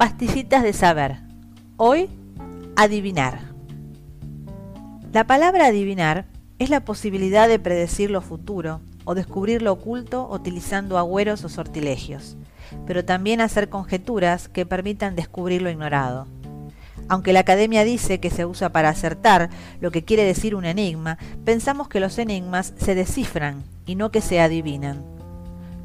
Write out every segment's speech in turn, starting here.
Pastillitas de saber. Hoy, adivinar. La palabra adivinar es la posibilidad de predecir lo futuro o descubrir lo oculto utilizando agüeros o sortilegios, pero también hacer conjeturas que permitan descubrir lo ignorado. Aunque la academia dice que se usa para acertar lo que quiere decir un enigma, pensamos que los enigmas se descifran y no que se adivinan.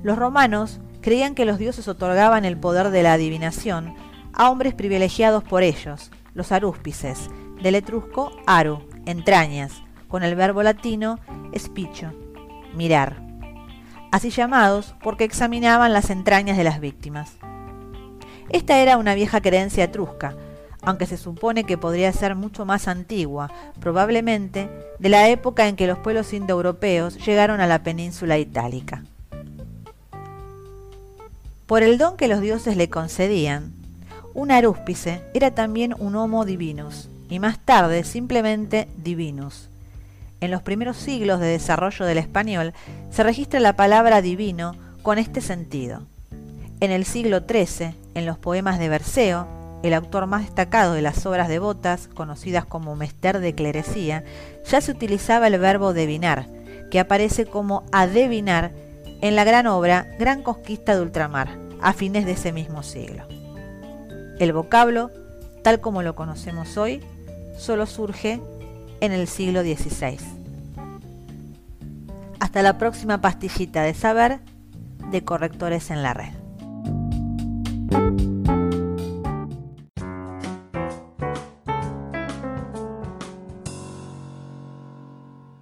Los romanos creían que los dioses otorgaban el poder de la adivinación a hombres privilegiados por ellos, los arúspices, del etrusco aru, entrañas, con el verbo latino espicho, mirar, así llamados porque examinaban las entrañas de las víctimas. Esta era una vieja creencia etrusca, aunque se supone que podría ser mucho más antigua, probablemente de la época en que los pueblos indoeuropeos llegaron a la península itálica. Por el don que los dioses le concedían, un arúspice era también un homo divinus, y más tarde simplemente divinus. En los primeros siglos de desarrollo del español se registra la palabra divino con este sentido. En el siglo XIII, en los poemas de Berceo, el autor más destacado de las obras devotas, conocidas como Mester de Clerecía, ya se utilizaba el verbo devinar, que aparece como adevinar en la gran obra Gran Conquista de Ultramar, a fines de ese mismo siglo. El vocablo, tal como lo conocemos hoy, solo surge en el siglo XVI. Hasta la próxima pastillita de saber de correctores en la red.